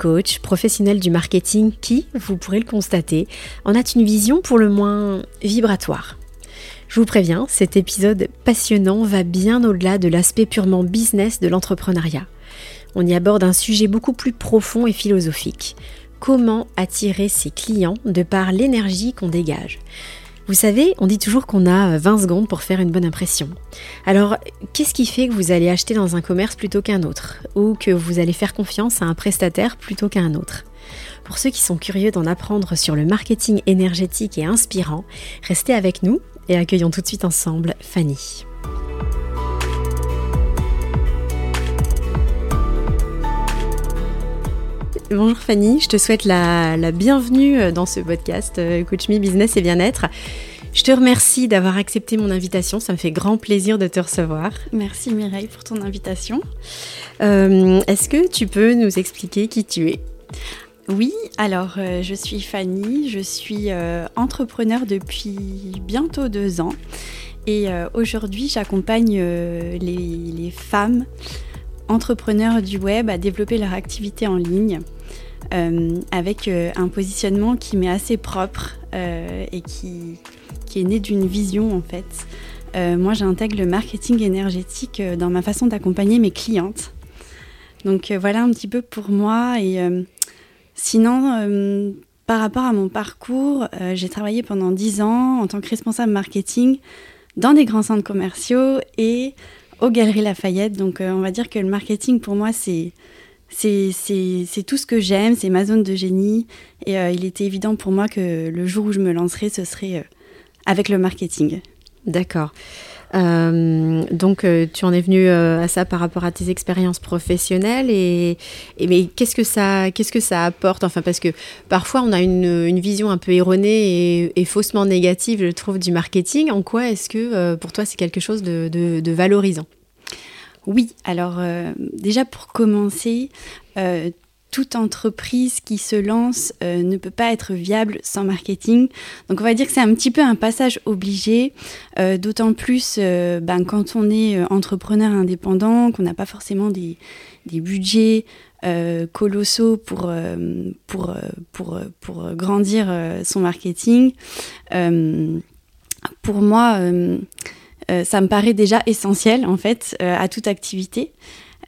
coach professionnelle du marketing qui, vous pourrez le constater, en a une vision pour le moins vibratoire. Je vous préviens, cet épisode passionnant va bien au-delà de l'aspect purement business de l'entrepreneuriat. On y aborde un sujet beaucoup plus profond et philosophique. Comment attirer ses clients de par l'énergie qu'on dégage? Vous savez, on dit toujours qu'on a 20 secondes pour faire une bonne impression. Alors, qu'est-ce qui fait que vous allez acheter dans un commerce plutôt qu'un autre? Ou que vous allez faire confiance à un prestataire plutôt qu'à un autre? Pour ceux qui sont curieux d'en apprendre sur le marketing énergétique et inspirant, restez avec nous et accueillons tout de suite ensemble Fanny. Bonjour Fanny, je te souhaite la, bienvenue euh, dans ce podcast euh, Coach Me Business et Bien-être. Je te remercie d'avoir accepté mon invitation, ça me fait grand plaisir de te recevoir. Merci Mireille pour ton invitation. Euh, est-ce que tu peux nous expliquer qui tu es? Oui, alors je suis Fanny, je suis entrepreneur depuis bientôt deux ans et aujourd'hui j'accompagne les, les, femmes entrepreneurs du web à développer leur activité en ligne euh, avec euh, un positionnement qui m'est assez propre euh, et qui, qui, est né d'une vision en fait. moi, j'intègre le marketing énergétique dans ma façon d'accompagner mes clientes. Donc voilà un petit peu pour moi. Et sinon, par rapport à mon parcours, j'ai travaillé pendant 10 ans en tant que responsable marketing dans des grands centres commerciaux et aux Galeries Lafayette. Donc on va dire que le marketing pour moi, c'est c'est tout ce que j'aime, c'est ma zone de génie. Et euh, il était évident pour moi que le jour où je me lancerais, ce serait euh, avec le marketing. D'accord. Euh, donc tu en es venu à ça par rapport à tes expériences professionnelles et, mais qu'est-ce que ça qu'est-ce que ça apporte? Enfin parce que parfois on a une, vision un peu erronée et, faussement négative je trouve du marketing. En quoi est-ce que pour toi c'est quelque chose de valorisant? Oui, alors euh, déjà pour commencer, euh, toute entreprise qui se lance euh, ne peut pas être viable sans marketing. Donc on va dire que c'est un petit peu un passage obligé, d'autant plus ben, quand on est entrepreneur indépendant, qu'on n'a pas forcément des, budgets colossaux pour, pour, grandir son marketing. pour moi, euh, ça me paraît déjà essentiel en fait euh, à toute activité.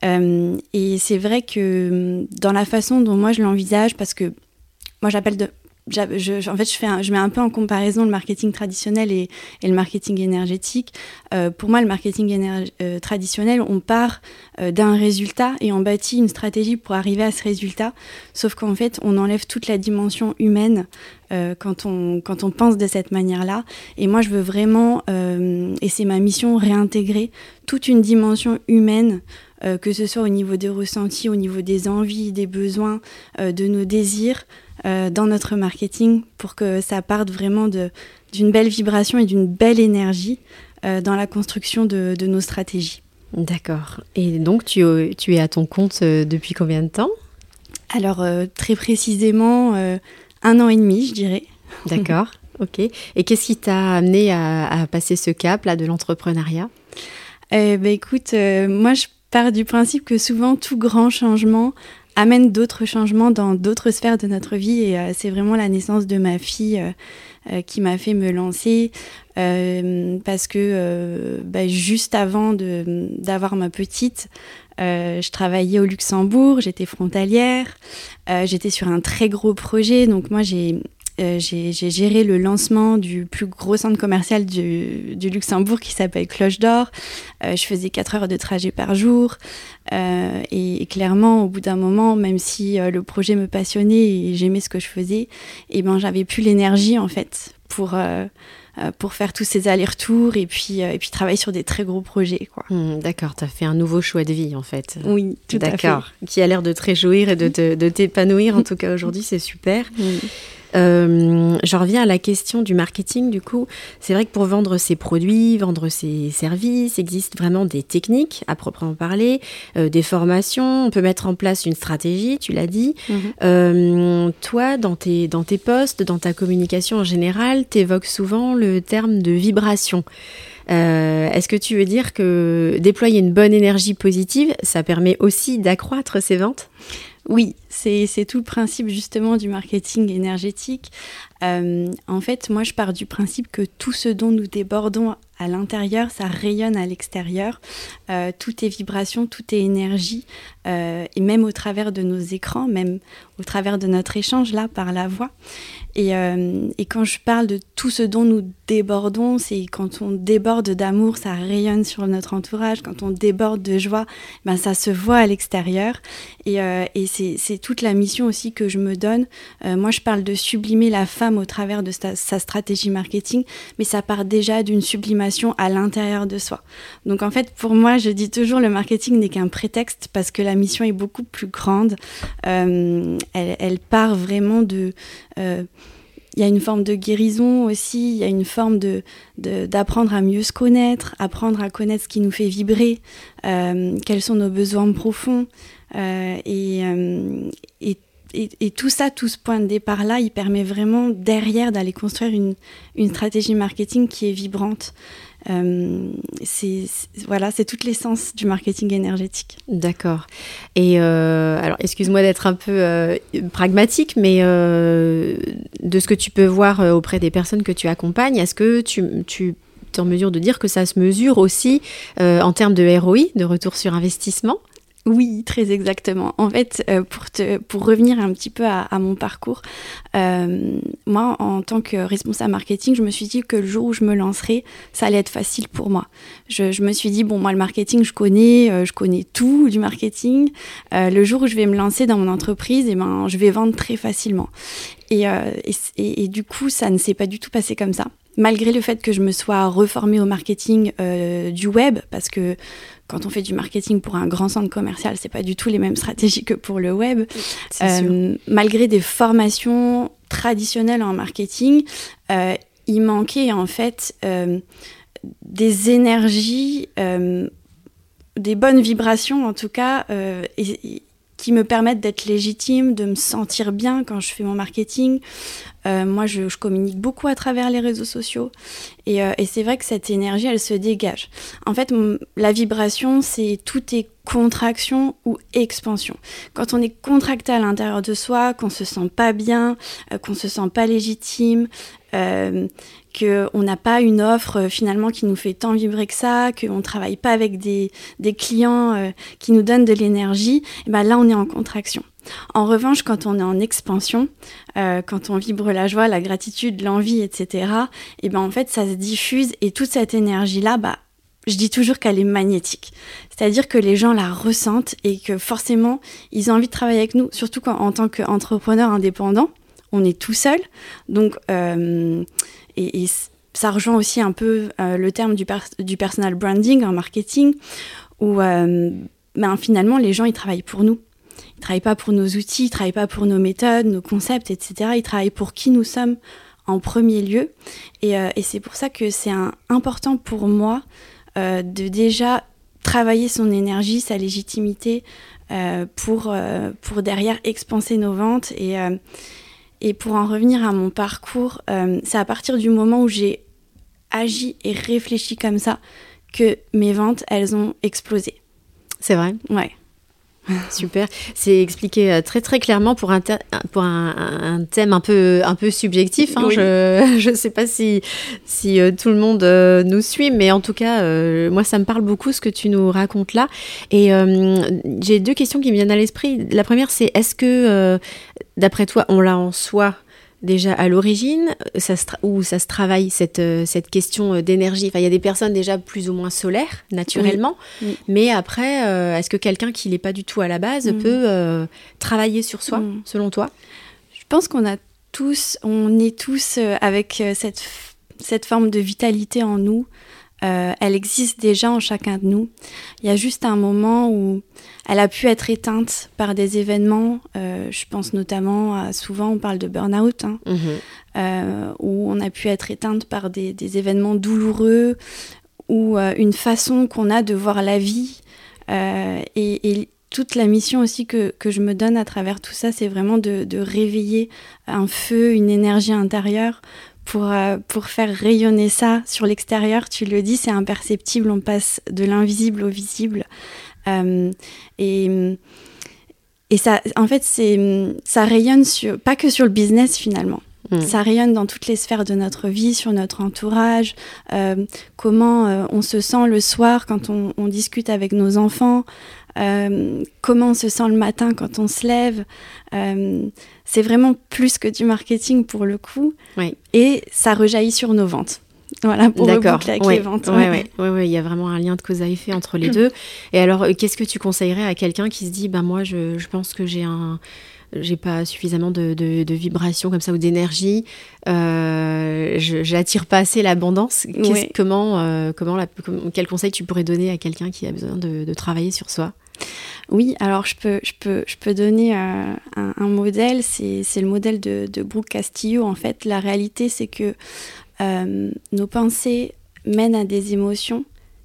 Euh, et c'est vrai que dans la façon dont moi je l'envisage, parce que moi j'appelle de, en fait, je, fais je mets un peu en comparaison le marketing traditionnel et, le marketing énergétique. Euh, pour moi, le marketing euh, traditionnel, on part d'un résultat et on bâtit une stratégie pour arriver à ce résultat. Sauf qu'en fait, on enlève toute la dimension humaine quand, on, quand on pense de cette manière-là. Et moi, je veux vraiment, et c'est ma mission, réintégrer toute une dimension humaine que ce soit au niveau des ressentis, au niveau des envies, des besoins, de nos désirs, euh, dans notre marketing pour que ça parte vraiment d'une belle vibration et d'une belle énergie euh, dans la construction de, nos stratégies. D'accord. Et donc, tu, tu, es à ton compte euh, depuis combien de temps? Alors, très précisément, un an et demi, je dirais. D'accord. ok. Et qu'est-ce qui t'a amené à, passer ce cap là de l'entrepreneuriat? Eh ben, écoute, moi je pars du principe que souvent tout grand changement amène d'autres changements dans d'autres sphères de notre vie. Et euh, c'est vraiment la naissance de ma fille euh, euh, qui m'a fait me lancer. parce que bah, juste avant d'avoir ma petite, je travaillais au Luxembourg, j'étais frontalière, j'étais sur un très gros projet. Donc moi, j'ai euh, j'ai géré le lancement du plus gros centre commercial du, Luxembourg qui s'appelle Cloche d'Or. Euh, je faisais 4 heures de trajet par jour. Euh, et, clairement, au bout d'un moment, même si le projet me passionnait et j'aimais ce que je faisais, eh ben, j'avais plus l'énergie en fait pour, pour faire tous ces allers-retours et puis, et puis travailler sur des très gros projets. Hmm, d'accord, tu as fait un nouveau choix de vie en fait. Oui, tout à fait. D'accord, qui a l'air de te réjouir et de t'épanouir en tout cas aujourd'hui, c'est super. Euh, je reviens à la question du marketing. Du coup, c'est vrai que pour vendre ses produits, vendre ses services, existe vraiment des techniques à proprement parler, euh, des formations. On peut mettre en place une stratégie, tu l'as dit. Mhm. Euh, toi, dans tes, dans tes posts, dans ta communication en général, tu évoques souvent le terme de vibration. Est-ce que tu veux dire que déployer une bonne énergie positive, ça permet aussi d'accroître ses ventes? Oui, c'est tout le principe justement du marketing énergétique. Euh, en fait, moi, je pars du principe que tout ce dont nous débordons à l'intérieur, ça rayonne à l'extérieur. Euh, tout est vibration, tout est énergie, euh, et même au travers de nos écrans, même au travers de notre échange là par la voix. Et, et quand je parle de tout ce dont nous débordons, c'est quand on déborde d'amour, ça rayonne sur notre entourage. Quand on déborde de joie, ben ça se voit à l'extérieur. Et, et c'est toute la mission aussi que je me donne. moi, je parle de sublimer la femme au travers de sa, stratégie marketing, mais ça part déjà d'une sublimation à l'intérieur de soi. Donc en fait, pour moi, je dis toujours le marketing n'est qu'un prétexte parce que la mission est beaucoup plus grande. Euh, elle, part vraiment de... Euh, il y a une forme de guérison aussi, il y a une forme d'apprendre à mieux se connaître, apprendre à connaître ce qui nous fait vibrer, euh, quels sont nos besoins profonds. Et, et et, tout ça, tout ce point de départ-là, il permet vraiment derrière d'aller construire une, stratégie marketing qui est vibrante. Euh, voilà, c'est toute l'essence du marketing énergétique. D'accord. Et euh, alors, excuse-moi d'être un peu euh, pragmatique, mais de ce que tu peux voir auprès des personnes que tu accompagnes, est-ce que tu es en mesure de dire que ça se mesure aussi en termes de ROI, de retour sur investissement? Oui, très exactement. En fait, euh, pour, te, pour revenir un petit peu à, mon parcours, euh, moi, en tant que responsable marketing, je me suis dit que le jour où je me lancerai, ça allait être facile pour moi. Je, me suis dit, bon, moi, le marketing, je connais, euh, je connais tout du marketing. le jour où je vais me lancer dans mon entreprise, eh ben, je vais vendre très facilement. Et, et, et du coup, ça ne s'est pas du tout passé comme ça malgré le fait que je me sois reformée au marketing du web, parce que quand on fait du marketing pour un grand centre commercial, c'est pas du tout les mêmes stratégies que pour le web. Euh, malgré des formations traditionnelles en marketing, euh, il manquait en fait euh, des énergies, des bonnes vibrations en tout cas, et, qui me permettent d'être légitime, de me sentir bien quand je fais mon marketing. Euh, moi, je, communique beaucoup à travers les réseaux sociaux et, euh, et c'est vrai que cette énergie, elle se dégage. En fait, la vibration, c'est tout est contraction ou expansion. Quand on est contracté à l'intérieur de soi, qu'on se sent pas bien, euh, qu'on se sent pas légitime, euh, qu'on n'a pas une offre euh, finalement qui nous fait tant vibrer que ça, qu'on ne travaille pas avec des, clients qui nous donnent de l'énergie, et ben là on est en contraction. En revanche, quand on est en expansion, euh, quand on vibre la joie, la gratitude, l'envie, etc., et ben en fait ça se diffuse et toute cette énergie-là, bah, je dis toujours qu'elle est magnétique. C'est-à-dire que les gens la ressentent et que forcément, ils ont envie de travailler avec nous, surtout quand, en tant qu'entrepreneur indépendant, on est tout seul. Donc, euh, et, ça rejoint aussi un peu euh, le terme du, du, personal branding en marketing, où ben, finalement les gens ils travaillent pour nous. Ils travaillent pas pour nos outils, ils travaillent pas pour nos méthodes, nos concepts, etc. Ils travaillent pour qui nous sommes en premier lieu. Et, euh, et c'est pour ça que c'est important pour moi de déjà travailler son énergie, sa légitimité pour, pour derrière expanser nos ventes et et pour en revenir à mon parcours, euh, c'est à partir du moment où j'ai agi et réfléchi comme ça que mes ventes, elles ont explosé. C'est vrai? Ouais. Super, c'est expliqué euh, très très clairement pour un, pour un, thème un peu, un peu subjectif. Hein. Je ne sais pas si, si euh, tout le monde euh, nous suit, mais en tout cas, moi ça me parle beaucoup ce que tu nous racontes là. Et j'ai deux questions qui me viennent à l'esprit. La première, c'est est-ce que, d'après toi, on l'a en soi déjà à l'origine ça où ça se travaille cette, euh, cette question euh, d'énergie. Enfin, Il y a des personnes déjà plus ou moins solaires, naturellement, mais après, euh, est-ce que quelqu'un qui n'est pas du tout à la base mm. peut travailler sur soi, mm. selon toi? Je pense qu'on a tous, on est tous avec cette cette forme de vitalité en nous, euh, elle existe déjà en chacun de nous. Il y a juste un moment où elle a pu être éteinte par des événements. Euh, je pense notamment à souvent on parle de burn-out, hein, mhm. euh, où on a pu être éteinte par des, événements douloureux ou une façon qu'on a de voir la vie. Et, toute la mission aussi que, je me donne à travers tout ça, c'est vraiment de, de réveiller un feu, une énergie intérieure pour, euh, pour faire rayonner ça sur l'extérieur. Tu le dis, c'est imperceptible, on passe de l'invisible au visible. Euh, et, et ça, en fait, ça rayonne sur, pas que sur le business finalement. Hmm. Ça rayonne dans toutes les sphères de notre vie, sur notre entourage, euh, comment on se sent le soir quand on, on discute avec nos enfants, comment on se sent le matin quand on se lève c'est vraiment plus que du marketing pour le coup. Et ça rejaillit sur nos ventes. Voilà, pour le avec les ventes. Oui, ouais, il y a vraiment un lien de cause à effet entre les deux. Et alors, euh, qu'est-ce que tu conseillerais à quelqu'un qui se dit, bah moi, je, je pense que j'ai un j'ai pas suffisamment de, de, vibrations comme ça ou d'énergie, euh, j'attire pas assez l'abondance. Comment, euh, comment quel conseil tu pourrais donner à quelqu'un qui a besoin de, de travailler sur soi? Oui, alors je peux, donner euh, un, modèle, c'est le modèle de, Brooke Castillo. En fait, la réalité, c'est que euh, nos pensées mènent à des émotions,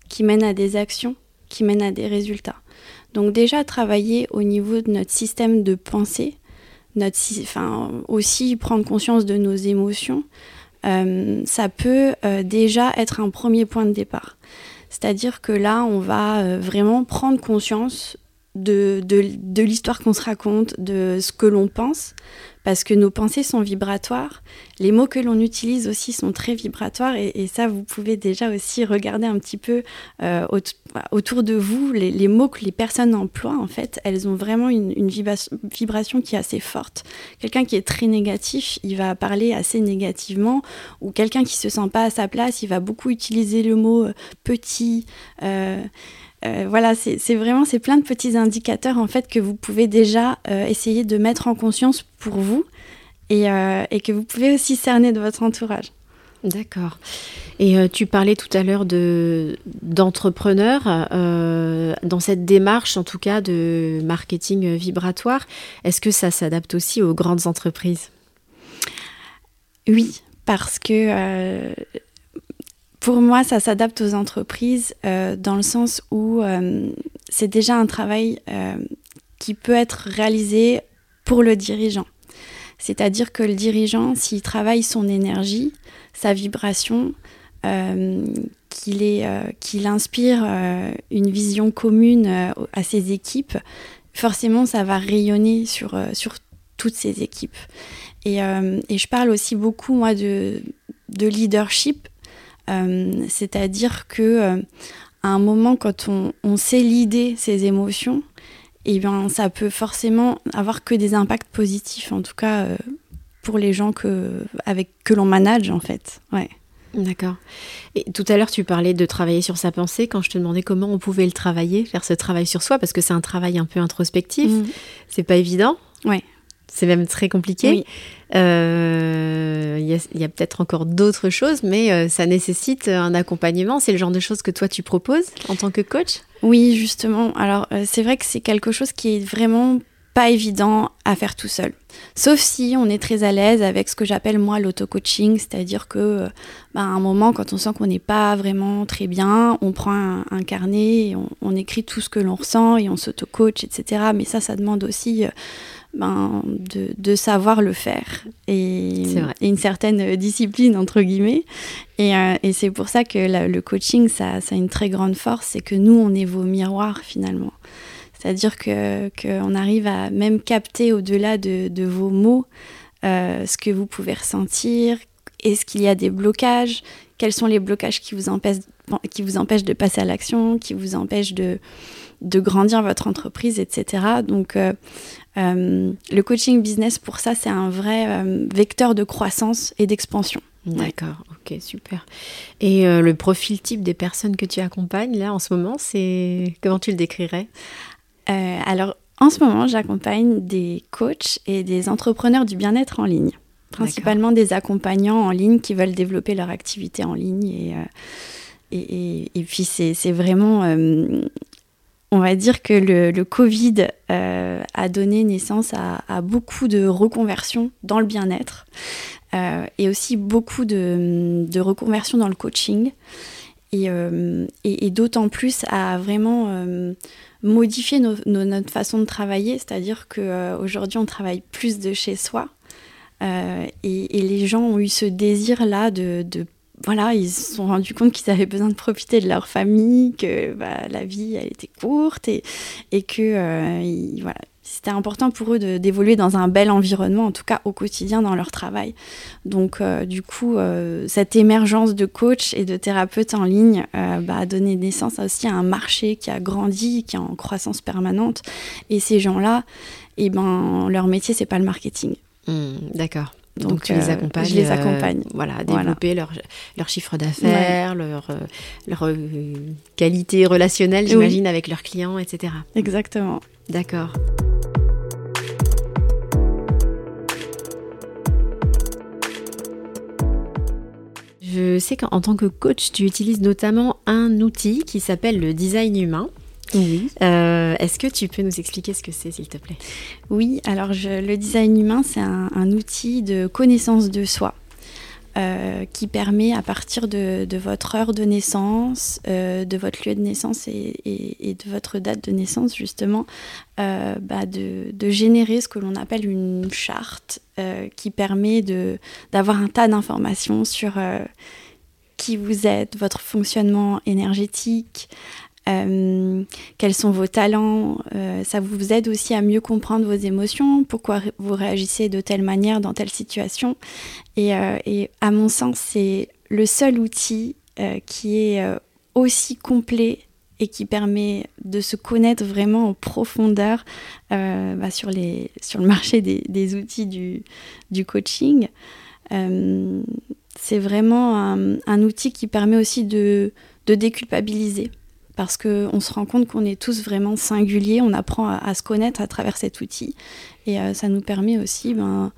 qui mènent à des actions, qui mènent à des résultats. Donc déjà, travailler au niveau de notre système de pensée, aussi prendre conscience de nos émotions, euh, ça peut déjà être un premier point de départ. C'est-à-dire que là, on va vraiment prendre conscience de, de, l'histoire qu'on se raconte, de ce que l'on pense, parce que nos pensées sont vibratoires. Les mots que l'on utilise aussi sont très vibratoires, et, ça, vous pouvez déjà aussi regarder un petit peu euh, autour de vous. Les, mots que les personnes emploient, en fait, elles ont vraiment une, vibration qui est assez forte. Quelqu'un qui est très négatif, il va parler assez négativement, ou quelqu'un qui se sent pas à sa place, il va beaucoup utiliser le mot euh, petit. Euh, euh, voilà, c'est vraiment c'est plein de petits indicateurs en fait que vous pouvez déjà euh, essayer de mettre en conscience pour vous euh, et, que vous pouvez aussi cerner de votre entourage. D'accord. Et tu parlais tout à l'heure d'entrepreneurs dans cette démarche, en tout cas de marketing vibratoire. Est-ce que ça s'adapte aussi aux grandes entreprises? Oui, parce que pour moi, ça s'adapte aux entreprises euh, dans le sens où euh, c'est déjà un travail euh, qui peut être réalisé pour le dirigeant. C'est-à-dire que le dirigeant, s'il travaille son énergie, sa vibration, qu'il inspire une vision commune à ses équipes, forcément, ça va rayonner sur, toutes ses équipes. Et, je parle aussi beaucoup, moi, de, de leadership c'est-à-dire que euh, à un moment, quand on, sait l'idée, ses émotions, eh bien, ça peut forcément avoir que des impacts positifs, en tout cas euh, pour les gens que, avec, que l'on manage, en fait. Ouais. D'accord. Et tout à l'heure, tu parlais de travailler sur sa pensée. Quand je te demandais comment on pouvait le travailler, faire ce travail sur soi, parce que c'est un travail un peu introspectif, mmh. c'est pas évident. Ouais. C'est même très compliqué. Euh, il y a, peut-être encore d'autres choses, mais euh, ça nécessite un accompagnement. C'est le genre de choses que toi tu proposes en tant que coach? Oui, justement. Alors euh, c'est vrai que c'est quelque chose qui est vraiment pas évident à faire tout seul. Sauf si on est très à l'aise avec ce que j'appelle moi l'auto-coaching, c'est-à-dire que bah, à un moment, quand on sent qu'on n'est pas vraiment très bien, on prend un, carnet, on, on, écrit tout ce que l'on ressent et on s'auto-coach, etc. Mais ça, ça demande aussi ben, de, savoir le faire et, une certaine discipline, entre guillemets. Et, euh, c'est pour ça que le coaching, ça, ça, a une très grande force, c'est que nous, on est vos miroirs finalement. C'est-à-dire qu'on arrive à même capter au-delà de, vos mots euh, ce que vous pouvez ressentir, est-ce qu'il y a des blocages, quels sont les blocages qui vous empêchent, qui vous empêchent de passer à l'action, qui vous empêchent de, de grandir votre entreprise, etc. Donc, euh, euh, le coaching business, pour ça, c'est un vrai vecteur de croissance et d'expansion. D'accord, ok, super. Et le profil type des personnes que tu accompagnes, là, en ce moment, c'est comment tu le décrirais? Alors, en ce moment, j'accompagne des coachs et des entrepreneurs du bien-être en ligne. principalement des accompagnants en ligne qui veulent développer leur activité en ligne. Et, et, et, puis c'est vraiment on va dire que le, Covid euh, a donné naissance à, beaucoup de reconversions dans le bien-être euh, et aussi beaucoup de, reconversions dans le coaching. Et, euh, d'autant plus à vraiment modifier notre façon de travailler, c'est-à-dire qu'aujourd'hui on travaille plus de chez soi. Et, les gens ont eu ce désir-là de, de voilà, ils se sont rendus compte qu'ils avaient besoin de profiter de leur famille, que bah, la vie, elle était courte et, et que euh, voilà, c'était important pour eux d'évoluer dans un bel environnement, en tout cas au quotidien dans leur travail. Donc, euh, du coup, euh, cette émergence de coachs et de thérapeutes en ligne bah, a donné naissance aussi à un marché qui a grandi, qui est en croissance permanente. Et ces gens-là, eh ben, leur métier, c'est pas le marketing. Mmh, d'accord. Donc, tu les euh, accompagnes. Je les accompagne. Euh, voilà, développer leur, leur, chiffre d'affaires, leur, euh, leur qualité relationnelle, j'imagine, avec leurs clients, etc. Exactement. D'accord. Je sais qu'en tant que coach, tu utilises notamment un outil qui s'appelle le design humain. Oui. Euh, est-ce que tu peux nous expliquer ce que c'est, s'il te plaît? Oui, alors le design humain, c'est un, outil de connaissance de soi. Euh, qui permet à partir de, votre heure de naissance, euh, de votre lieu de naissance et, de votre date de naissance justement, bah, de, de, générer ce que l'on appelle une charte qui permet d'avoir un tas d'informations sur qui vous êtes, votre fonctionnement énergétique, euh, quels sont vos talents. Euh, ça vous aide aussi à mieux comprendre vos émotions, pourquoi vous réagissez de telle manière dans telle situation. Et, euh, à mon sens, c'est le seul outil qui est aussi complet et qui permet de se connaître vraiment en profondeur bah, sur, le marché des, outils du, coaching. c'est vraiment un, un, outil qui permet aussi de, de déculpabiliser parce qu'on se rend compte qu'on est tous vraiment singuliers, on apprend à, se connaître à travers cet outil. Et euh, ça nous permet aussi ben,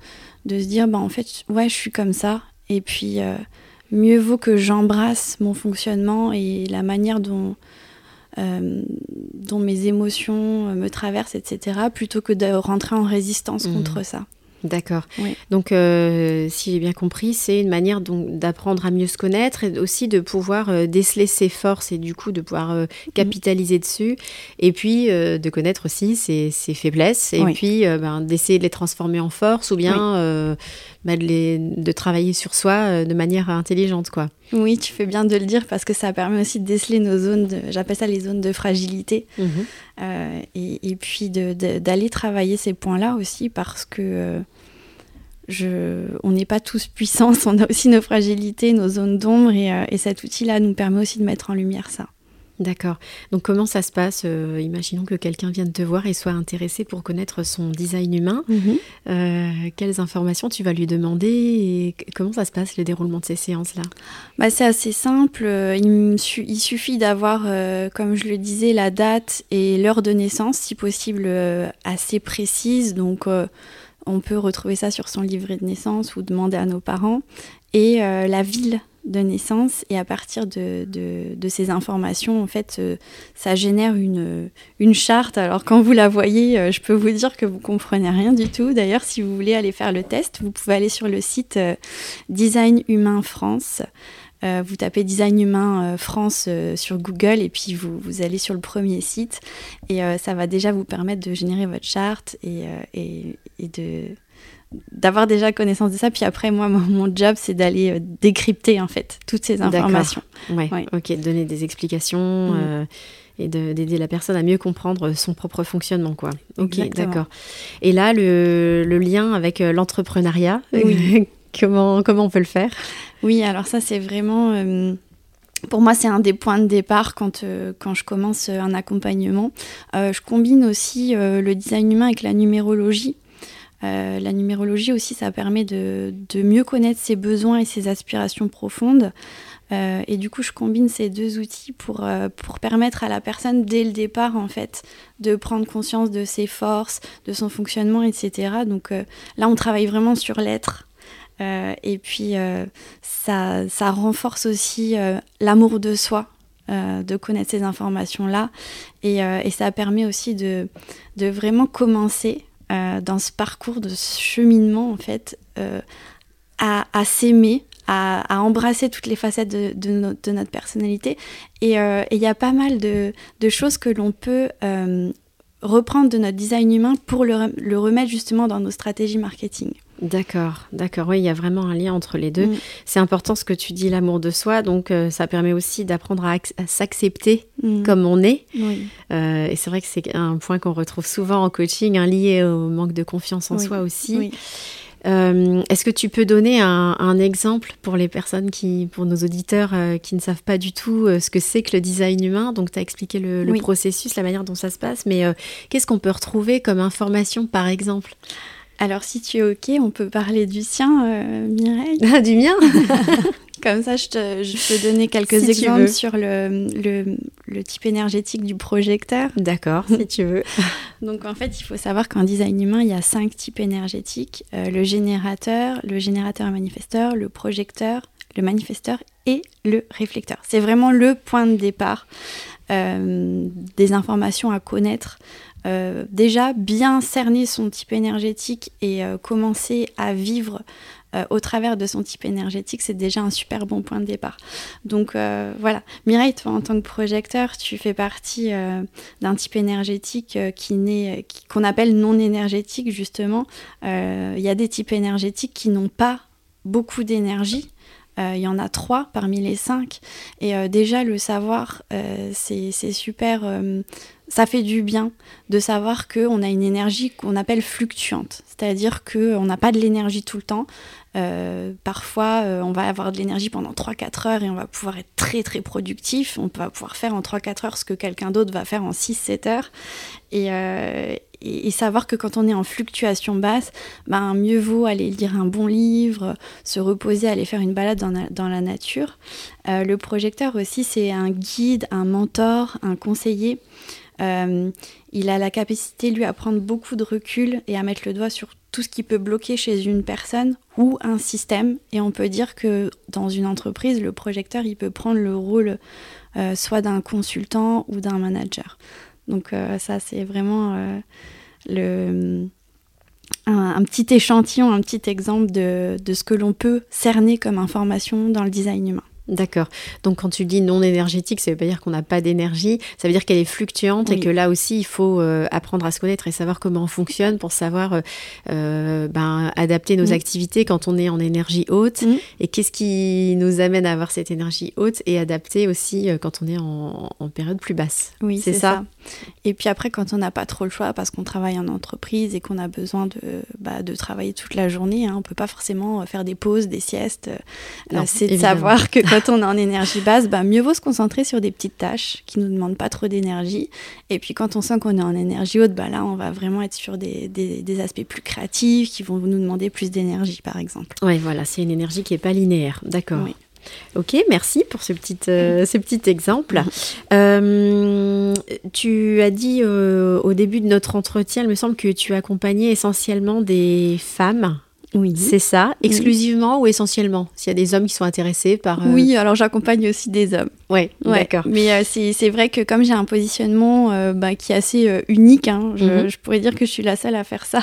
de se dire, ben, en fait, ouais, je suis comme ça. Et puis, euh, mieux vaut que j'embrasse mon fonctionnement et la manière dont, euh, dont mes émotions me traversent, etc., plutôt que de rentrer en résistance mmh. contre ça. D'accord. Donc, euh, si j'ai bien compris, c'est une manière d'apprendre à mieux se connaître et aussi de pouvoir euh, déceler ses forces et du coup de pouvoir euh, mm. capitaliser dessus. Et puis de connaître aussi ses, faiblesses et puis ben, d'essayer de les transformer en force ou bien ben, de, travailler sur soi de manière intelligente, quoi. Oui, tu fais bien de le dire parce que ça permet aussi de déceler nos zones, j'appelle ça les zones de fragilité. Mhm. et, puis d'aller travailler ces points-là aussi parce que on n'est pas tous puissants, on a aussi nos fragilités, nos zones d'ombre, euh, et, cet outil-là nous permet aussi de mettre en lumière ça. D'accord. Donc comment ça se passe euh, Imaginons que quelqu'un vienne te voir et soit intéressé pour connaître son design humain. Mhm. Euh, quelles informations tu vas lui demander et comment ça se passe le déroulement de ces séances-là? Bah, C'est assez simple. Il, il suffit d'avoir, comme je le disais, la date et l'heure de naissance, si possible assez précise. Donc on peut retrouver ça sur son livret de naissance ou demander à nos parents. Et euh, la ville de naissance. Et à partir de, ces informations, en fait, euh, ça génère une, une charte. Alors quand vous la voyez, euh, je peux vous dire que vous comprenez rien du tout. D'ailleurs, si vous voulez aller faire le test, vous pouvez aller sur le site Design Humain France. Euh, vous tapez Design Humain euh, France euh, sur Google et puis vous, vous, allez sur le premier site et ça va déjà vous permettre de générer votre charte et, et, de d'avoir déjà connaissance de ça. Puis après, moi, mon, job, c'est d'aller décrypter en fait toutes ces informations. Ouais. Ok, donner des explications. Mm. et d'aider la personne à mieux comprendre son propre fonctionnement. Quoi. Ok, d'accord. Et là, le, le lien avec l'entrepreneuriat, oui. comment, comment on peut le faire? Oui, alors ça, c'est vraiment. Euh, pour moi, c'est un des points de départ quand, euh, quand je commence un accompagnement. Euh, je combine aussi le design humain avec la numérologie. La numérologie aussi, ça permet de, mieux connaître ses besoins et ses aspirations profondes. et du coup, je combine ces deux outils pour, pour permettre à la personne, dès le départ, en fait, de prendre conscience de ses forces, de son fonctionnement, etc. Donc là, on travaille vraiment sur l'être. et puis, ça, renforce aussi l'amour de soi. de connaître ces informations-là et, ça permet aussi de vraiment commencer dans ce parcours de ce cheminement en fait à, à s'aimer à, embrasser toutes les facettes de, notre personnalité. Euh, et il y a pas mal de, choses que l'on peut euh, reprendre de notre design humain pour le, remettre justement dans nos stratégies marketing. D'accord, d'accord. Oui, il y a vraiment un lien entre les deux. Mm. C'est important ce que tu dis, l'amour de soi. Donc, euh, ça permet aussi d'apprendre à, s'accepter mm. comme on est. et c'est vrai que c'est un point qu'on retrouve souvent en coaching, un lié au manque de confiance en soi aussi. Oui. Euh, est-ce que tu peux donner un, exemple pour les personnes qui, pour nos auditeurs euh, qui ne savent pas du tout euh, ce que c'est que le design humain? Donc, tu as expliqué le, processus, la manière dont ça se passe, mais qu'est-ce qu'on peut retrouver comme information, par exemple? Alors, si tu es OK, on peut parler du sien, Mireille. Ah, du mien Comme ça, je, peux donner quelques exemples sur le, le, type énergétique du projecteur. D'accord, si tu veux. Donc, en fait, il faut savoir qu'en design humain, il y a cinq types énergétiques euh, le générateur, le générateur manifesteur, le projecteur, le manifesteur et le réflecteur. C'est vraiment le point de départ euh, des informations à connaître. Euh, déjà, bien cerner son type énergétique et commencer à vivre euh, au travers de son type énergétique, c'est déjà un super bon point de départ. Donc euh, voilà, Mireille, toi en tant que projecteur, tu fais partie euh, d'un type énergétique qui n'est, qu'on appelle non énergétique justement. Il y a des types énergétiques qui n'ont pas beaucoup d'énergie. Il y en a trois parmi les cinq. Et déjà, le savoir, c'est super ça fait du bien de savoir qu'on a une énergie qu'on appelle fluctuante. C'est-à-dire qu'on n'a pas de l'énergie tout le temps. Euh, parfois, euh, on va avoir de l'énergie pendant 3-4 heures et on va pouvoir être très très productif. On va pouvoir faire en 3-4 heures ce que quelqu'un d'autre va faire en 6-7 heures. Euh, et, savoir que quand on est en fluctuation basse, ben, mieux vaut aller lire un bon livre, se reposer, aller faire une balade dans, la nature. le projecteur aussi, c'est un guide, un mentor, un conseiller. Euh, il a la capacité, lui, à prendre beaucoup de recul et à mettre le doigt sur tout ce qui peut bloquer chez une personne ou un système. Et on peut dire que dans une entreprise, le projecteur, il peut prendre le rôle euh, soit d'un consultant ou d'un manager. Donc euh, ça, c'est vraiment le, un, petit échantillon, un petit exemple de ce que l'on peut cerner comme information dans le design humain. D'accord. Donc quand tu dis non énergétique, ça veut pas dire qu'on n'a pas d'énergie, ça veut dire qu'elle est fluctuante et que là aussi il faut euh, apprendre à se connaître et savoir comment on fonctionne pour savoir euh, euh, ben, adapter nos mm. activités quand on est en énergie haute mm. et qu'est-ce qui nous amène à avoir cette énergie haute et adapter aussi quand on est en, période plus basse. Oui, c'est ça. Et puis après quand on n'a pas trop le choix parce qu'on travaille en entreprise et qu'on a besoin de, bah, de travailler toute la journée, hein, on peut pas forcément faire des pauses, des siestes. c'est de savoir que quand quand on est en énergie basse, bah, mieux vaut se concentrer sur des petites tâches qui ne nous demandent pas trop d'énergie. Et puis quand on sent qu'on est en énergie haute, bah, là, on va vraiment être sur des, des, aspects plus créatifs qui vont nous demander plus d'énergie, par exemple. Oui, voilà, c'est une énergie qui n'est pas linéaire. D'accord. Ok, merci pour ce petit, euh, ce petit exemple. Euh, tu as dit euh, au début de notre entretien, il me semble que tu accompagnais essentiellement des femmes. Oui. C'est ça, exclusivement ou essentiellement S'il y a des hommes qui sont intéressés par... Euh, oui, alors j'accompagne aussi des hommes. Ouais, d'accord. Mais euh, c'est vrai que comme j'ai un positionnement euh, bah, qui est assez unique, hein, mhm. je, pourrais dire que je suis la seule à faire ça,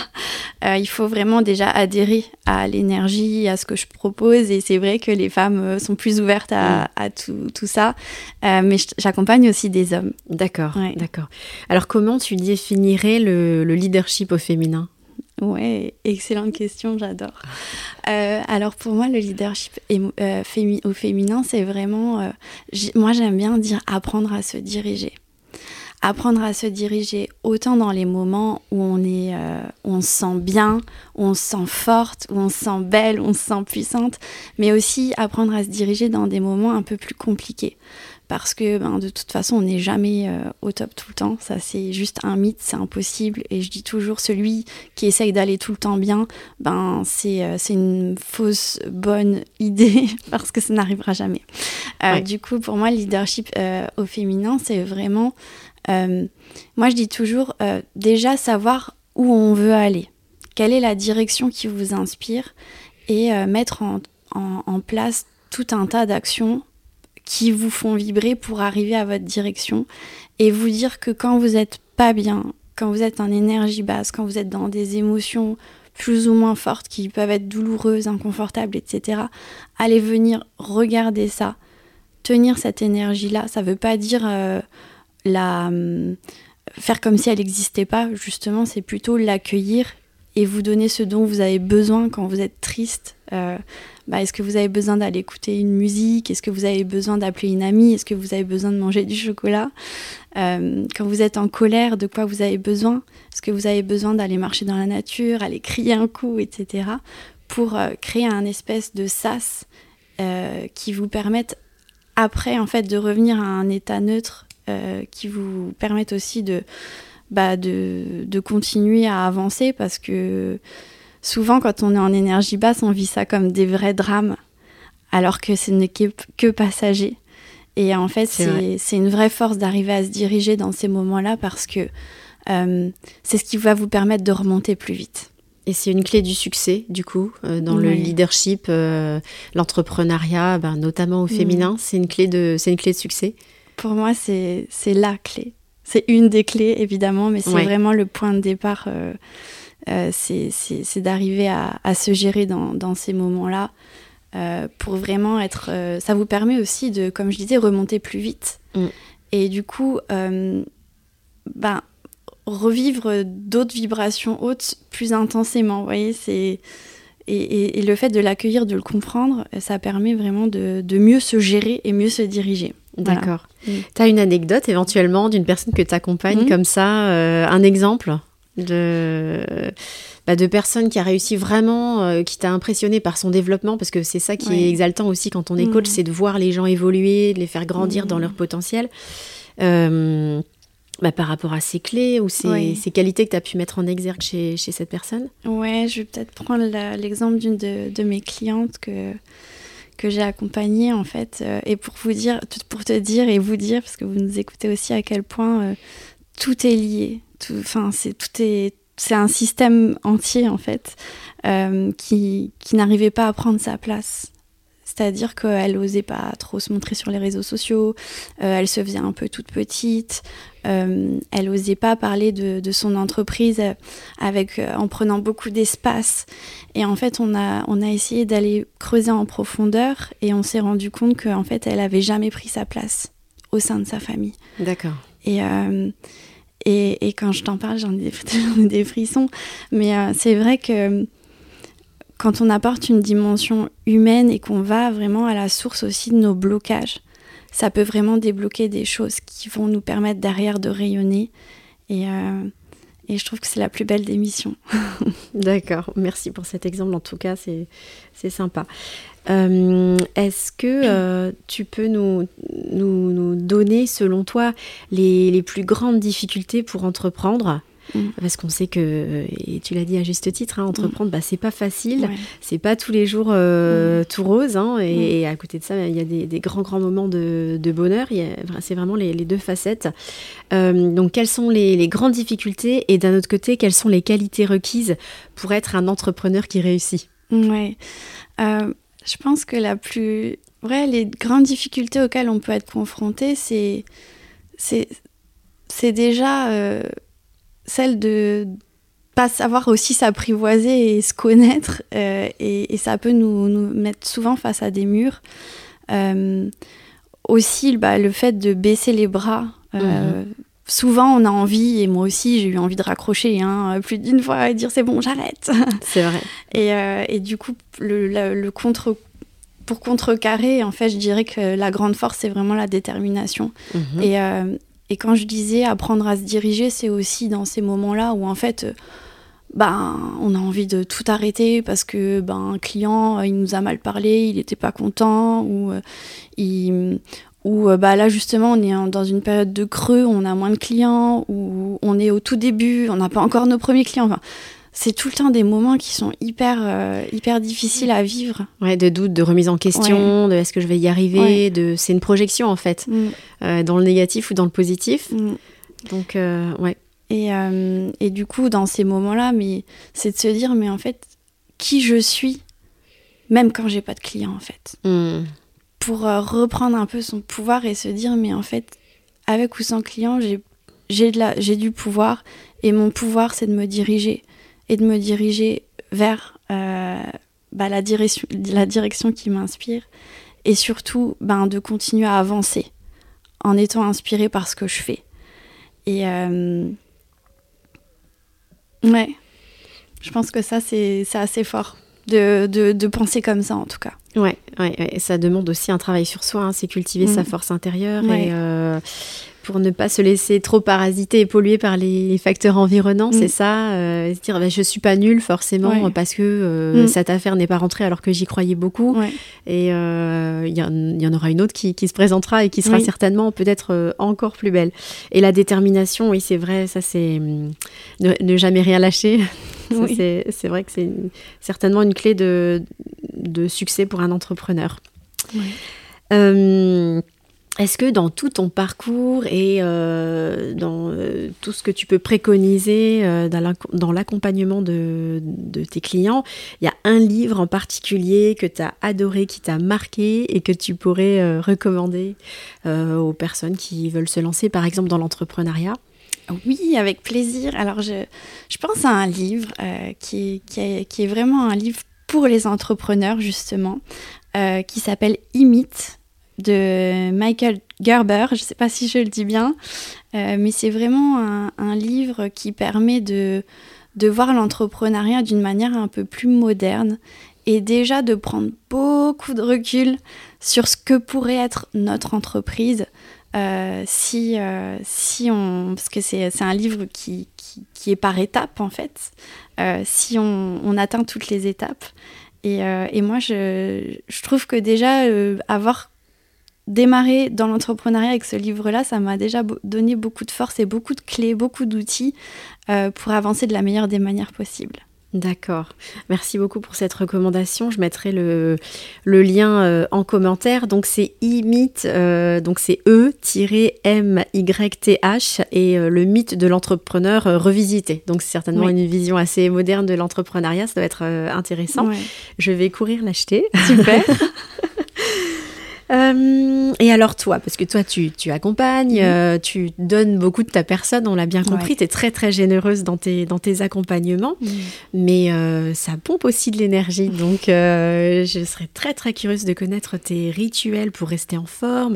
il faut vraiment déjà adhérer à l'énergie, à ce que je propose. Et c'est vrai que les femmes sont plus ouvertes à, mhm. tout, tout, ça. mais j'accompagne aussi des hommes. D'accord, d'accord. Alors comment tu définirais le leadership au féminin? Ouais, excellente question, j'adore. Euh, alors pour moi, le leadership euh, au féminin, c'est vraiment, euh, moi j'aime bien dire apprendre à se diriger. Apprendre à se diriger autant dans les moments où on on se sent bien, on se sent forte, où on se sent belle, où on se sent puissante, mais aussi apprendre à se diriger dans des moments un peu plus compliqués parce que ben, de toute façon, on n'est jamais euh, au top tout le temps. Ça, c'est juste un mythe, c'est impossible. Et je dis toujours, celui qui essaye d'aller tout le temps bien, ben, c'est euh, une fausse bonne idée parce que ça n'arrivera jamais. Euh, du coup, pour moi, le leadership au féminin, c'est vraiment. moi, je dis toujours, déjà savoir où on veut aller. Quelle est la direction qui vous inspire et mettre en, en, place tout un tas d'actions qui vous font vibrer pour arriver à votre direction et vous dire que quand vous n'êtes pas bien, quand vous êtes en énergie basse, quand vous êtes dans des émotions plus ou moins fortes qui peuvent être douloureuses, inconfortables, etc., allez venir regarder ça, tenir cette énergie-là. Ça ne veut pas dire euh, la, hum, faire comme si elle n'existait pas, justement, c'est plutôt l'accueillir et vous donner ce dont vous avez besoin quand vous êtes triste. Euh, bah, est-ce que vous avez besoin d'aller écouter une musique? Est-ce que vous avez besoin d'appeler une amie? Est-ce que vous avez besoin de manger du chocolat? Euh, Quand vous êtes en colère, de quoi vous avez besoin? Est-ce que vous avez besoin d'aller marcher dans la nature, aller crier un coup, etc. pour euh, créer un espèce de sas qui vous permette après en fait de revenir à un état neutre qui vous permette aussi bah, de, de, continuer à avancer? Parce que souvent quand on est en énergie basse, on vit ça comme des vrais drames alors que ce n'est que, que passager. Et en fait, c'est une vraie force d'arriver à se diriger dans ces moments-là parce que euh, c'est ce qui va vous permettre de remonter plus vite. Et c'est une clé du succès, du coup, euh, dans le leadership, euh, l'entrepreneuriat, ben, notamment au féminin, c'est une, clé de, une clé de succès Pour moi, c'est la clé. C'est une des clés, évidemment, mais c'est vraiment le point de départ. Euh, euh, c'est d'arriver à, se gérer dans, ces moments-là euh, pour vraiment être. ça vous permet aussi de, comme je disais, remonter plus vite. Mm. Et du coup, ben, revivre d'autres vibrations hautes plus intensément. Vous voyez, c'est. Et, le fait de l'accueillir, de le comprendre, ça permet vraiment de mieux se gérer et mieux se diriger. D'accord. Mm. Tu as une anecdote éventuellement d'une personne que tu accompagnes mm. comme ça, euh, un exemple? De, bah, de personne qui a réussi vraiment, euh, qui t'a impressionné par son développement, parce que c'est ça qui est exaltant aussi quand on est coach, mm. c'est de voir les gens évoluer, de les faire grandir dans leur potentiel. Euh, bah, par rapport à ses clés ou ses, qualités que tu as pu mettre en exergue chez, chez cette personne. Ouais, je vais peut-être prendre l'exemple d'une de, de, mes clientes que, que j'ai accompagné en fait euh, et pour vous dire pour te dire et vous dire parce que vous nous écoutez aussi à quel point tout est lié enfin c'est tout est c'est un système entier en fait euh, qui, qui n'arrivait pas à prendre sa place c'est-à-dire qu'elle n'osait pas trop se montrer sur les réseaux sociaux, elle se faisait un peu toute petite, euh, elle n'osait pas parler de, son entreprise avec, euh, en prenant beaucoup d'espace. Et en fait, on a, on a essayé d'aller creuser en profondeur et on s'est rendu compte qu'en fait, elle avait jamais pris sa place au sein de sa famille. D'accord. Et, euh, et, quand je t'en parle, j'en ai, des, frissons. Mais c'est vrai que quand on apporte une dimension humaine et qu'on va vraiment à la source aussi de nos blocages, ça peut vraiment débloquer des choses qui vont nous permettre derrière de rayonner. Et, euh, et je trouve que c'est la plus belle des missions. D'accord, merci pour cet exemple. En tout cas, c'est sympa. Euh, est-ce que euh, tu peux nous, nous, nous, donner, selon toi, les, les, plus grandes difficultés pour entreprendre Mm. Parce qu'on sait que, et tu l'as dit à juste titre, hein, entreprendre, mm. bah, c'est pas facile, c'est pas tous les jours euh, mm. tout rose, hein, et, à côté de ça, il y a des, grands, grands moments de, bonheur, c'est vraiment les, deux facettes. Euh, donc, quelles sont les, grandes difficultés, et d'un autre côté, quelles sont les qualités requises pour être un entrepreneur qui réussit? Ouais. Euh, je pense que la plus. Les grandes difficultés auxquelles on peut être confronté, c'est. C'est déjà celle de pas savoir aussi s'apprivoiser et se connaître, euh, et, ça peut nous, nous, mettre souvent face à des murs. Euh, aussi, bah, le fait de baisser les bras. Euh, mhm. Souvent, on a envie, et moi aussi, j'ai eu envie de raccrocher hein, plus d'une fois et dire c'est bon, j'arrête. C'est vrai. et, et, du coup, le, le, contre, pour contrecarrer, en fait, je dirais que la grande force, c'est vraiment la détermination. Mhm. Et, et quand je disais apprendre à se diriger, c'est aussi dans ces moments-là où en fait, euh, ben, on a envie de tout arrêter parce que ben, un client, euh, il nous a mal parlé, il n'était pas content, ou, euh, il, ou bah, là justement, on est dans une période de creux, on a moins de clients, ou on est au tout début, on n'a pas encore nos premiers clients. Enfin, c'est tout le temps des moments qui sont hyper, euh, hyper difficiles à vivre. Ouais, de doute, de remise en question, de est-ce que je vais y arriver, de c'est une projection en fait, mm. euh, dans le négatif ou dans le positif. Mm. Donc, euh, ouais. Et, et, du coup, dans ces moments-là, mais c'est de se dire, mais en fait, qui je suis même quand j'ai pas de clients en fait. Hmm. Pour euh, reprendre un peu son pouvoir et se dire mais en fait avec ou sans client j'ai j'ai de la j'ai du pouvoir et mon pouvoir c'est de me diriger et de me diriger vers euh, bah, la direction la direction qui m'inspire et surtout ben de continuer à avancer en étant inspiré par ce que je fais. Et euh, ouais je pense que ça c'est c'est assez fort de, de, de penser comme ça en tout cas Ouais, ouais, ouais. ça demande aussi un travail sur soi, hein. c'est cultiver Mm. sa force intérieure Ouais. et euh, pour ne pas se laisser trop parasiter et polluer par les facteurs environnants, Mm. c'est ça. euh, se dire, bah, je suis pas nulle forcément Ouais. parce que euh, Mm. cette affaire n'est pas rentrée alors que j'y croyais beaucoup. ouais Et euh, il y, en- il y en aura une autre qui, qui se présentera et qui sera Oui. certainement peut-être euh, encore plus belle. Et la détermination, oui, c'est vrai, ça c'est hum, ne, ne jamais rien lâcher. Oui. c'est- C'est vrai que c'est certainement une clé de, de succès pour un entrepreneur. Est-ce que dans tout ton parcours et euh, dans euh, tout ce que tu peux préconiser euh, dans l'acc- dans l'accompagnement de, tes clients, il y a un livre en particulier que tu as adoré, qui t'a marqué et que tu pourrais recommander aux personnes qui veulent se lancer, par exemple, dans l'entrepreneuriat? Oui, avec plaisir. Alors, je, pense à un livre qui, est, qui, est, vraiment un livre pour les entrepreneurs, justement, qui s'appelle Imite de Michael Gerber. Je ne sais pas si je le dis bien, euh, mais c'est vraiment un, livre qui permet de, de voir l'entrepreneuriat d'une manière un peu plus moderne et déjà de prendre beaucoup de recul sur ce que pourrait être notre entreprise euh, si, euh, si on... Parce que c'est un livre qui, qui, est par étapes, en fait. Si on, on atteint toutes les étapes. Et, et moi, je, je trouve que déjà, avoir démarré dans l'entrepreneuriat avec ce livre-là, ça m'a déjà donné beaucoup de force et beaucoup de clés, beaucoup d'outils euh, pour avancer de la meilleure des manières possibles. D'accord. Merci beaucoup pour cette recommandation. Je mettrai le, le lien euh, en commentaire. Donc c'est imite, euh, donc c'est E-M-Y-T-H et euh, le mythe de l'entrepreneur revisité. Donc c'est certainement Oui. une vision assez moderne de l'entrepreneuriat. Ça doit être intéressant. Ouais. Je vais courir l'acheter. Super. Euh, et alors toi, parce que toi tu, tu accompagnes, Mhm. euh, tu donnes beaucoup de ta personne, on l'a bien compris, Ouais. tu es très très généreuse dans tes, dans tes accompagnements. mais euh, ça pompe aussi de l'énergie. Donc, je serais très très curieuse de connaître tes rituels pour rester en forme.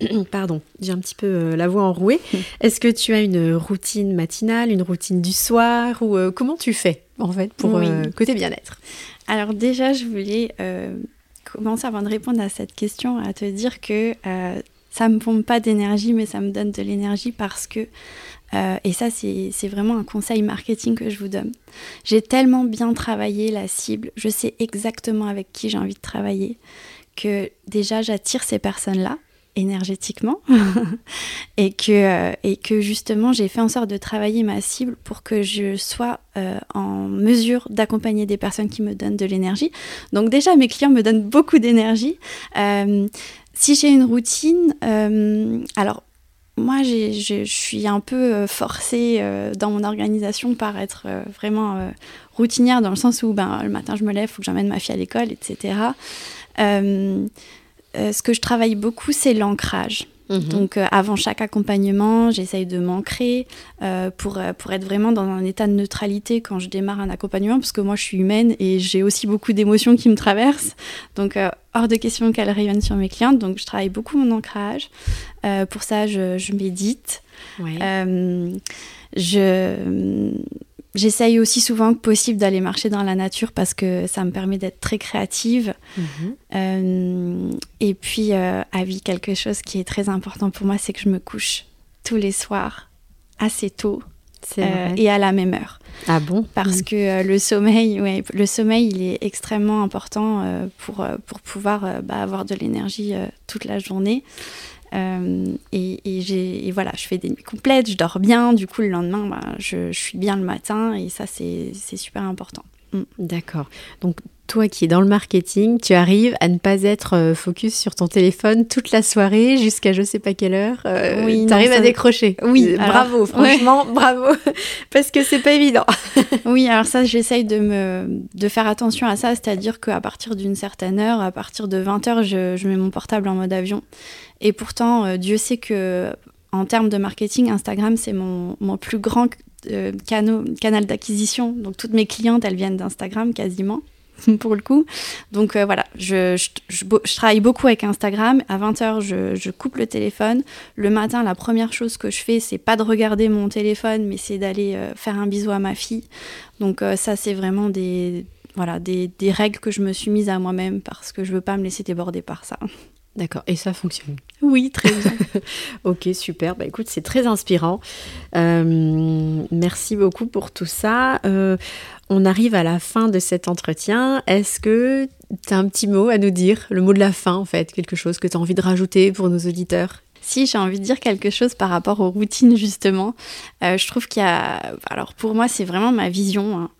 Pardon, j'ai un petit peu la voix enrouée. Est-ce que tu as une routine matinale, une routine du soir ou comment tu fais en fait pour Oui. côté bien-être? Alors déjà, je voulais commencer avant de répondre à cette question à te dire que euh, ça me pompe pas d'énergie, mais ça me donne de l'énergie parce que, euh, et ça c'est c'est vraiment un conseil marketing que je vous donne, j'ai tellement bien travaillé la cible, je sais exactement avec qui j'ai envie de travailler, que déjà j'attire ces personnes-là énergétiquement et que euh, et que justement j'ai fait en sorte de travailler ma cible pour que je sois euh, en mesure d'accompagner des personnes qui me donnent de l'énergie. Donc déjà mes clients me donnent beaucoup d'énergie. Euh, si j'ai une routine, alors moi je, suis un peu forcée dans mon organisation par être vraiment routinière dans le sens où ben, le matin je me lève, il faut que j'emmène ma fille à l'école, etc. Euh, ce que je travaille beaucoup, c'est l'ancrage. Mhm. Donc euh, avant chaque accompagnement, j'essaye de m'ancrer euh, pour, pour être vraiment dans un état de neutralité quand je démarre un accompagnement, parce que moi je suis humaine et j'ai aussi beaucoup d'émotions qui me traversent. Donc euh, hors de question qu'elles rayonnent sur mes clientes. Donc je travaille beaucoup mon ancrage. Pour ça, je, je médite. Ouais. Je J'essaye aussi souvent que possible d'aller marcher dans la nature parce que ça me permet d'être très créative. Mhm. Euh, et puis, euh, à vie, quelque chose qui est très important pour moi, c'est que je me couche tous les soirs assez tôt euh, et à la même heure. Ah bon? Parce que euh, le sommeil, ouais, le sommeil, il est extrêmement important pour, pour pouvoir bah, avoir de l'énergie toute la journée. Euh, et, et j'ai, et voilà, je fais des nuits complètes, je dors bien. Du coup, le lendemain, bah, je, je suis bien le matin et ça, c'est, super important. Mm. D'accord. Donc toi qui es dans le marketing, tu arrives à ne pas être euh, focus sur ton téléphone toute la soirée jusqu'à je sais pas quelle heure. Euh, Oui, tu non, arrives à décrocher. Oui, alors- bravo, franchement, bravo. Parce que c'est pas évident. Oui, alors ça, j'essaye de, me, de faire attention à ça, c'est-à-dire qu'à partir d'une certaine heure, à partir de 20h, je, je mets mon portable en mode avion. Et pourtant, euh, Dieu sait que en termes de marketing, Instagram, c'est mon, plus grand euh, canal d'acquisition. Donc toutes mes clientes, elles viennent d'Instagram quasiment. pour le coup. Donc euh, voilà, je, travaille beaucoup avec Instagram. À 20h, je, coupe le téléphone. Le matin, la première chose que je fais, c'est pas de regarder mon téléphone, mais c'est d'aller faire un bisou à ma fille. Donc ça, c'est vraiment des, voilà, des, règles que je me suis mise à moi-même parce que je veux pas me laisser déborder par ça. D'accord, et ça fonctionne. Oui, très bien. Ok, super. Bah écoute, c'est très inspirant. Euh, merci beaucoup pour tout ça. Euh, on arrive à la fin de cet entretien. Est-ce que tu as un petit mot à nous dire, le mot de la fin en fait, quelque chose que tu as envie de rajouter pour nos auditeurs? Si j'ai envie de dire quelque chose par rapport aux routines, justement, euh, je trouve qu'il y a. Alors pour moi, c'est vraiment ma vision. hein.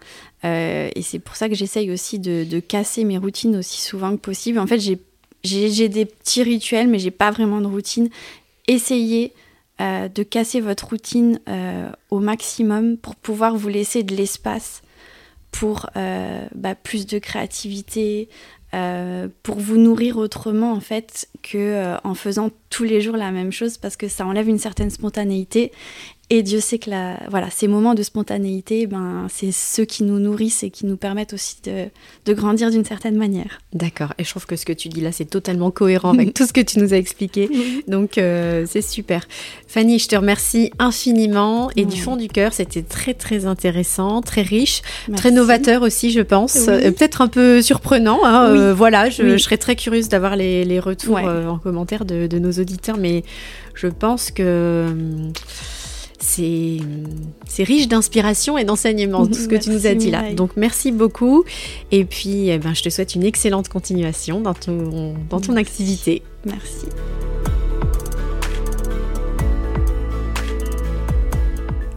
Euh, et c'est pour ça que j'essaye aussi de, de casser mes routines aussi souvent que possible. En fait, j'ai- j'ai des petits rituels, mais j'ai pas vraiment de routine. Essayez euh, de casser votre routine euh, au maximum pour pouvoir vous laisser de l'espace pour euh, bah, plus de créativité, pour vous nourrir autrement en fait que en faisant tous les jours la même chose parce que ça enlève une certaine spontanéité et Dieu sait que la, voilà, ces moments de spontanéité ben c'est ceux qui nous nourrissent et qui nous permettent aussi de, de grandir d'une certaine manière. D'accord, et je trouve que ce que tu dis là, c'est totalement cohérent avec tout ce que tu nous as expliqué. Donc euh, c'est super. Fanny, je te remercie infiniment et du fond du cœur, c'était très très intéressant, très riche, très novateur aussi, je pense. Oui. Euh, Peut-être un peu surprenant. hein, Oui. euh, voilà, je, Oui. je serais très curieuse d'avoir les, les retours Ouais. en commentaire de, de nos auditeurs, mais je pense que hum, c'est riche d'inspiration et d'enseignement, tout ce que tu nous as dit là. Donc merci beaucoup. Et puis, eh ben, je te souhaite une excellente continuation dans ton, dans ton Merci. activité. Merci.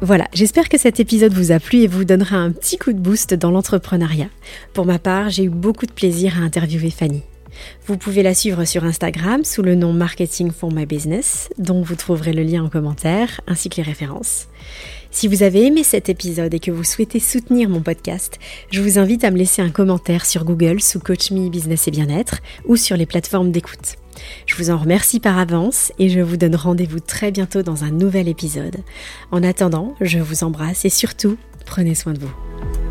Voilà, j'espère que cet épisode vous a plu et vous donnera un petit coup de boost dans l'entrepreneuriat. Pour ma part, j'ai eu beaucoup de plaisir à interviewer Fanny. Vous pouvez la suivre sur Instagram sous le nom Marketing for My Business, dont vous trouverez le lien en commentaire, ainsi que les références. Si vous avez aimé cet épisode et que vous souhaitez soutenir mon podcast, je vous invite à me laisser un commentaire sur Google sous Coach Me Business et Bien-être ou sur les plateformes d'écoute. Je vous en remercie par avance et je vous donne rendez-vous très bientôt dans un nouvel épisode. En attendant, je vous embrasse et surtout, prenez soin de vous.